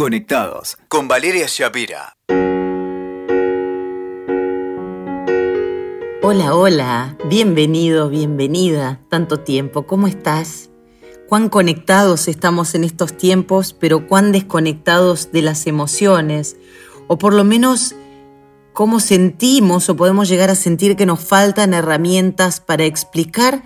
Conectados con Valeria Shapira. Hola, hola, bienvenido, bienvenida. Tanto tiempo, ¿cómo estás? Cuán conectados estamos en estos tiempos, pero cuán desconectados de las emociones, o por lo menos cómo sentimos o podemos llegar a sentir que nos faltan herramientas para explicar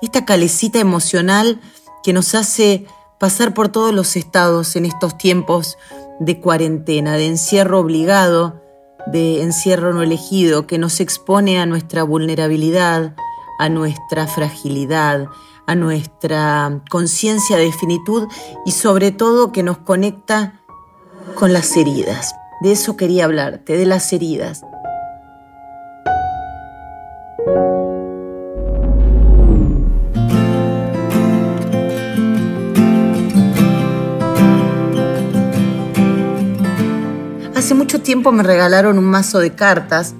esta calecita emocional que nos hace pasar por todos los estados en estos tiempos de cuarentena, de encierro obligado, de encierro no elegido, que nos expone a nuestra vulnerabilidad, a nuestra fragilidad, a nuestra conciencia de finitud y sobre todo que nos conecta con las heridas. De eso quería hablarte, de las heridas. Hace mucho tiempo me regalaron un mazo de cartas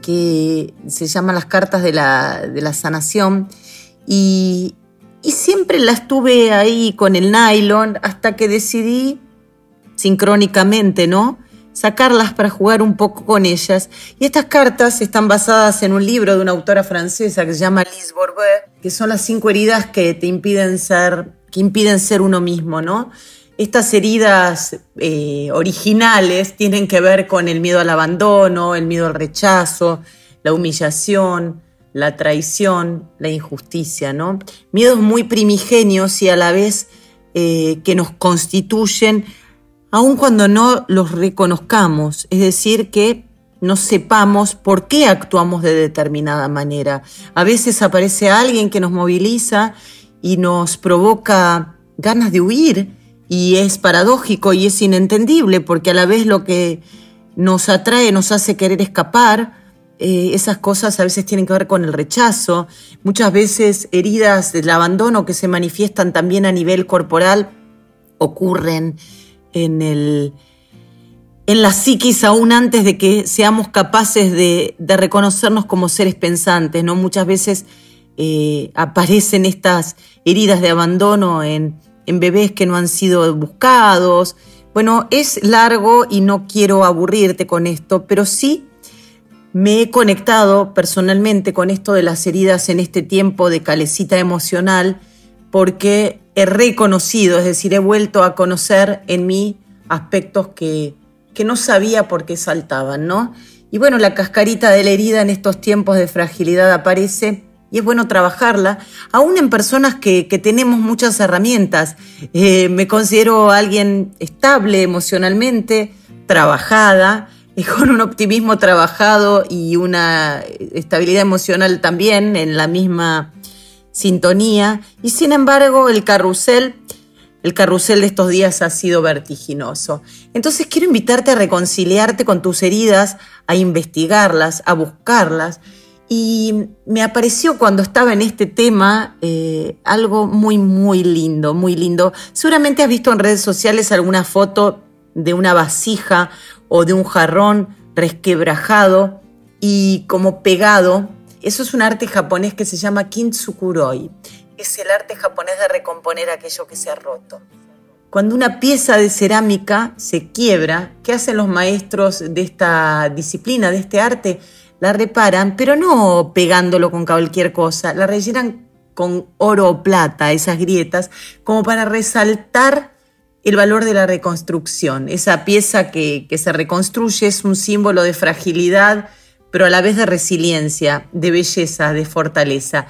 que se llama las cartas de la, de la sanación y, y siempre las tuve ahí con el nylon hasta que decidí, sincrónicamente, ¿no? sacarlas para jugar un poco con ellas. Y estas cartas están basadas en un libro de una autora francesa que se llama Lise Bourbeau, que son las cinco heridas que te impiden ser, que impiden ser uno mismo, ¿no? Estas heridas eh, originales tienen que ver con el miedo al abandono, el miedo al rechazo, la humillación, la traición, la injusticia, ¿no? Miedos muy primigenios y a la vez eh, que nos constituyen, aun cuando no los reconozcamos, es decir, que no sepamos por qué actuamos de determinada manera. A veces aparece alguien que nos moviliza y nos provoca ganas de huir y es paradójico y es inentendible porque a la vez lo que nos atrae nos hace querer escapar. Eh, esas cosas a veces tienen que ver con el rechazo, muchas veces heridas del abandono que se manifiestan también a nivel corporal ocurren en, el, en la psiquis aún antes de que seamos capaces de, reconocernos como seres pensantes. ¿no? Muchas veces eh, aparecen estas heridas de abandono en, en bebés que no han sido buscados. Bueno, es largo y no quiero aburrirte con esto, pero sí me he conectado personalmente con esto de las heridas en este tiempo de calecita emocional porque he reconocido, es decir, he vuelto a conocer en mí aspectos que, que no sabía por qué saltaban, ¿no? Y bueno, la cascarita de la herida en estos tiempos de fragilidad aparece y es bueno trabajarla, aún en personas que, tenemos muchas herramientas. Eh, me considero alguien estable emocionalmente, trabajada, con un optimismo trabajado y una estabilidad emocional también en la misma sintonía. Y sin embargo, el carrusel, el carrusel de estos días ha sido vertiginoso. Entonces quiero invitarte a reconciliarte con tus heridas, a investigarlas, a buscarlas y me apareció cuando estaba en este tema eh, algo muy, muy lindo, muy lindo. Seguramente has visto en redes sociales alguna foto de una vasija o de un jarrón resquebrajado y como pegado. Eso es un arte japonés que se llama kintsukuroi. Es el arte japonés de recomponer aquello que se ha roto. Cuando una pieza de cerámica se quiebra, ¿qué hacen los maestros de esta disciplina, de este arte? La reparan, pero no pegándolo con cualquier cosa, la rellenan con oro o plata, esas grietas, como para resaltar el valor de la reconstrucción. Esa pieza que, que se reconstruye es un símbolo de fragilidad, pero a la vez de resiliencia, de belleza, de fortaleza.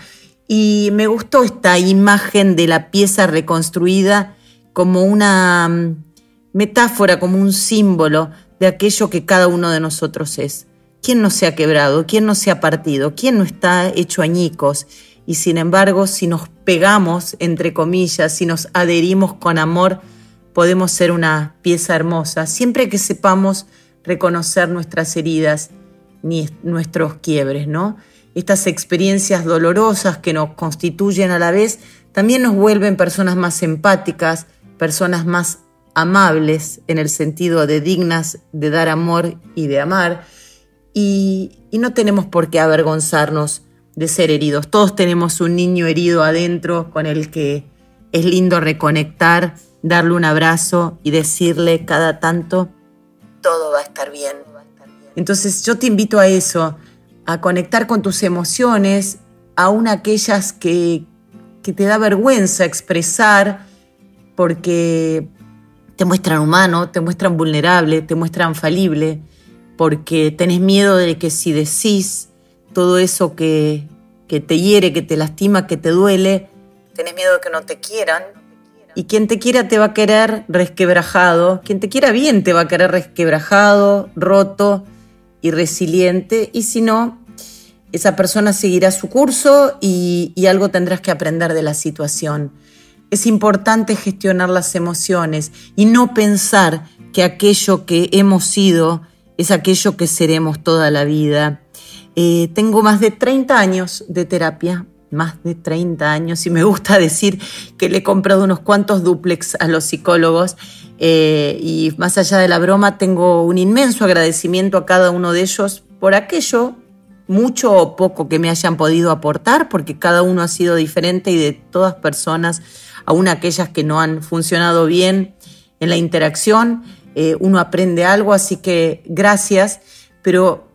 Y me gustó esta imagen de la pieza reconstruida como una mm, metáfora, como un símbolo de aquello que cada uno de nosotros es. ¿Quién no se ha quebrado? ¿Quién no se ha partido? ¿Quién no está hecho añicos? Y sin embargo, si nos pegamos, entre comillas, si nos adherimos con amor, podemos ser una pieza hermosa, siempre que sepamos reconocer nuestras heridas ni nuestros quiebres, ¿no? Estas experiencias dolorosas que nos constituyen a la vez también nos vuelven personas más empáticas, personas más amables en el sentido de dignas de dar amor y de amar y, no tenemos por qué avergonzarnos de ser heridos. Todos tenemos un niño herido adentro con el que es lindo reconectar darle un abrazo y decirle cada tanto, todo va a estar bien. Entonces yo te invito a eso, a conectar con tus emociones, aún aquellas que, que te da vergüenza expresar, porque te muestran humano, te muestran vulnerable, te muestran falible, porque tenés miedo de que si decís todo eso que, te hiere, que te lastima, que te duele, tenés miedo de que no te quieran. Y quien te quiera te va a querer resquebrajado, quien te quiera bien te va a querer resquebrajado, roto y resiliente, y si no, esa persona seguirá su curso y algo tendrás que aprender de la situación. Es importante gestionar las emociones y no pensar que aquello que hemos sido es aquello que seremos toda la vida. Eh, tengo más de 30 años de terapia, más de 30 años, y me gusta decir que le he comprado unos cuantos duplex a los psicólogos. Eh, y más allá de la broma, tengo un inmenso agradecimiento a cada uno de ellos por aquello, mucho o poco que me hayan podido aportar, porque cada uno ha sido diferente y de todas personas aún aquellas que no han funcionado bien en la interacción, eh, uno aprende algo, así que gracias, pero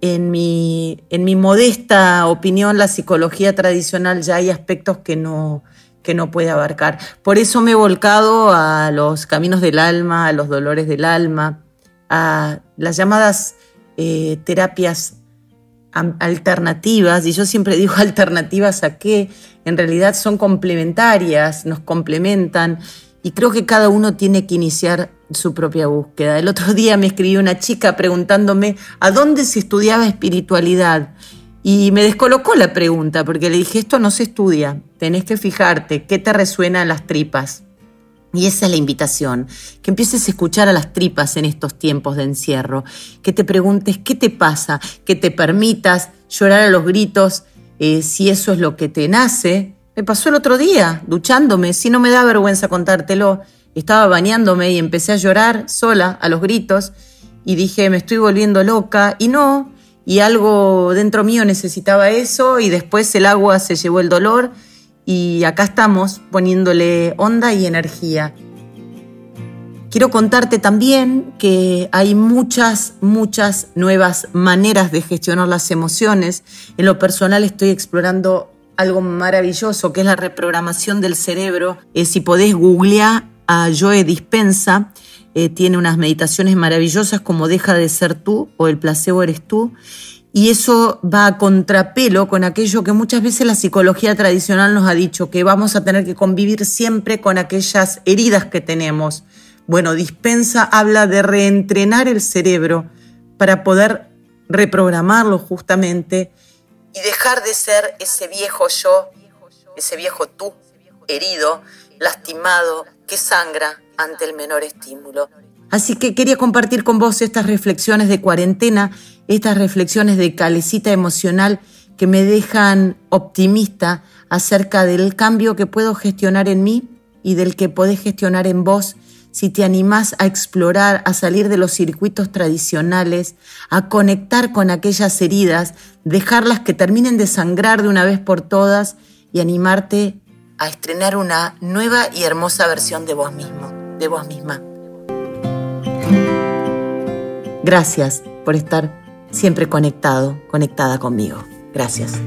en mi, en mi modesta opinión, la psicología tradicional ya hay aspectos que no, que no puede abarcar. Por eso me he volcado a los caminos del alma, a los dolores del alma, a las llamadas eh, terapias alternativas, y yo siempre digo alternativas a qué, en realidad son complementarias, nos complementan, y creo que cada uno tiene que iniciar su propia búsqueda. El otro día me escribió una chica preguntándome a dónde se estudiaba espiritualidad. Y me descolocó la pregunta, porque le dije, esto no se estudia, tenés que fijarte qué te resuena en las tripas. Y esa es la invitación, que empieces a escuchar a las tripas en estos tiempos de encierro, que te preguntes qué te pasa, que te permitas llorar a los gritos eh, si eso es lo que te nace. Me pasó el otro día, duchándome, si no me da vergüenza contártelo, estaba bañándome y empecé a llorar sola a los gritos y dije, me estoy volviendo loca y no, y algo dentro mío necesitaba eso y después el agua se llevó el dolor y acá estamos poniéndole onda y energía. Quiero contarte también que hay muchas, muchas nuevas maneras de gestionar las emociones. En lo personal estoy explorando algo maravilloso que es la reprogramación del cerebro. Eh, si podés googlear a Joe Dispensa, eh, tiene unas meditaciones maravillosas como Deja de ser tú o El placebo eres tú. Y eso va a contrapelo con aquello que muchas veces la psicología tradicional nos ha dicho, que vamos a tener que convivir siempre con aquellas heridas que tenemos. Bueno, Dispensa habla de reentrenar el cerebro para poder reprogramarlo justamente y dejar de ser ese viejo yo, ese viejo tú, herido, lastimado, que sangra ante el menor estímulo. Así que quería compartir con vos estas reflexiones de cuarentena, estas reflexiones de calecita emocional que me dejan optimista acerca del cambio que puedo gestionar en mí y del que podés gestionar en vos si te animás a explorar, a salir de los circuitos tradicionales, a conectar con aquellas heridas, dejarlas que terminen de sangrar de una vez por todas y animarte a estrenar una nueva y hermosa versión de vos mismo, de vos misma. Gracias por estar siempre conectado, conectada conmigo. Gracias.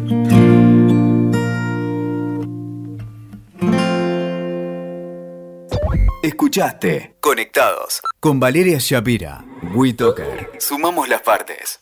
Escuchaste Conectados con Valeria Shapira. WeToker. Sumamos las partes.